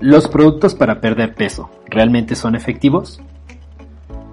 ¿Los productos para perder peso realmente son efectivos?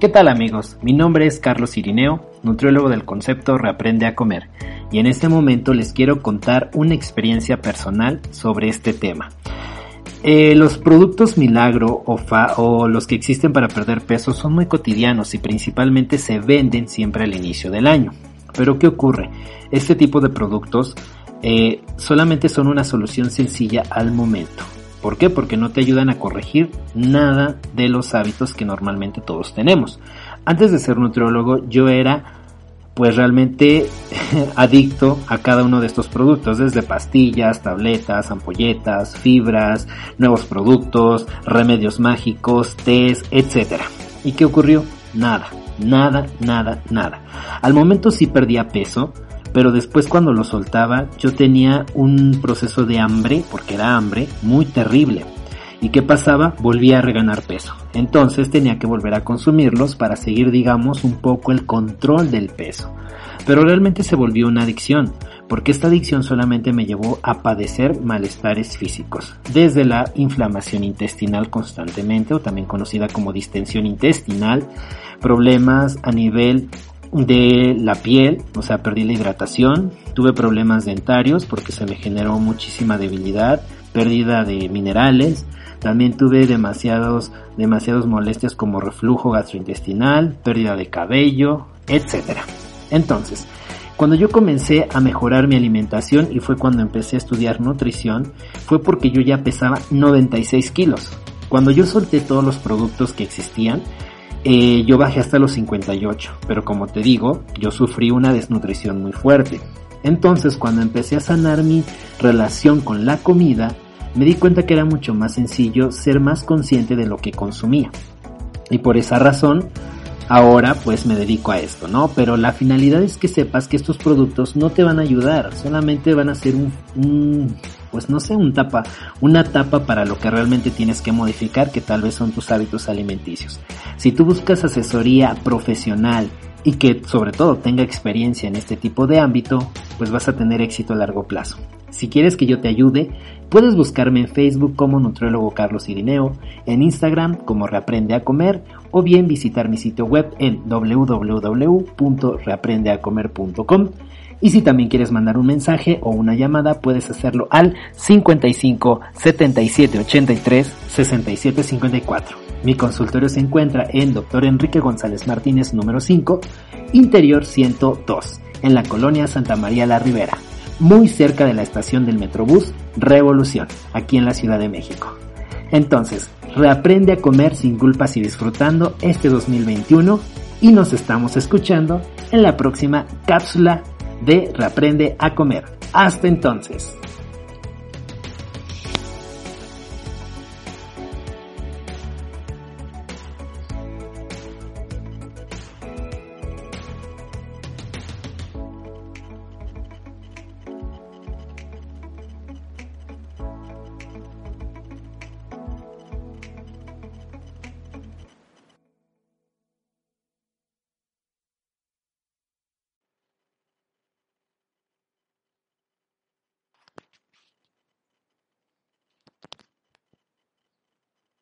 ¿Qué tal amigos? Mi nombre es Carlos Irineo, nutriólogo del concepto Reaprende a Comer, y en este momento les quiero contar una experiencia personal sobre este tema. Eh, los productos milagro o, o los que existen para perder peso son muy cotidianos y principalmente se venden siempre al inicio del año. Pero ¿qué ocurre? Este tipo de productos eh, solamente son una solución sencilla al momento. ¿Por qué? Porque no te ayudan a corregir nada de los hábitos que normalmente todos tenemos. Antes de ser nutriólogo yo era pues realmente adicto a cada uno de estos productos, desde pastillas, tabletas, ampolletas, fibras, nuevos productos, remedios mágicos, tés, etc. ¿Y qué ocurrió? Nada, nada, nada, nada. Al momento sí perdía peso, pero después cuando lo soltaba yo tenía un proceso de hambre, porque era hambre, muy terrible. ¿Y qué pasaba? Volvía a reganar peso. Entonces tenía que volver a consumirlos para seguir, digamos, un poco el control del peso. Pero realmente se volvió una adicción, porque esta adicción solamente me llevó a padecer malestares físicos, desde la inflamación intestinal constantemente, o también conocida como distensión intestinal, problemas a nivel de la piel, o sea, perdí la hidratación, tuve problemas dentarios porque se me generó muchísima debilidad, pérdida de minerales, también tuve demasiados, demasiados molestias como reflujo gastrointestinal, pérdida de cabello, etc. Entonces, cuando yo comencé a mejorar mi alimentación y fue cuando empecé a estudiar nutrición, fue porque yo ya pesaba 96 kilos. Cuando yo solté todos los productos que existían, eh, yo bajé hasta los 58, pero como te digo, yo sufrí una desnutrición muy fuerte. Entonces, cuando empecé a sanar mi relación con la comida, me di cuenta que era mucho más sencillo ser más consciente de lo que consumía. Y por esa razón, ahora pues me dedico a esto, ¿no? Pero la finalidad es que sepas que estos productos no te van a ayudar, solamente van a ser un, pues no sé, un tapa, una tapa para lo que realmente tienes que modificar, que tal vez son tus hábitos alimenticios. Si tú buscas asesoría profesional y que sobre todo tenga experiencia en este tipo de ámbito, pues vas a tener éxito a largo plazo. Si quieres que yo te ayude, puedes buscarme en Facebook como Nutriólogo Carlos Irineo, en Instagram como Reaprende a Comer o bien visitar mi sitio web en www.reaprendeacomer.com. Y si también quieres mandar un mensaje o una llamada, puedes hacerlo al 55 77 83 67 54. Mi consultorio se encuentra en Dr. Enrique González Martínez número 5, Interior 102, en la colonia Santa María la Ribera muy cerca de la estación del Metrobús Revolución, aquí en la Ciudad de México. Entonces, reaprende a comer sin culpas y disfrutando este 2021 y nos estamos escuchando en la próxima cápsula de Reaprende a comer. Hasta entonces.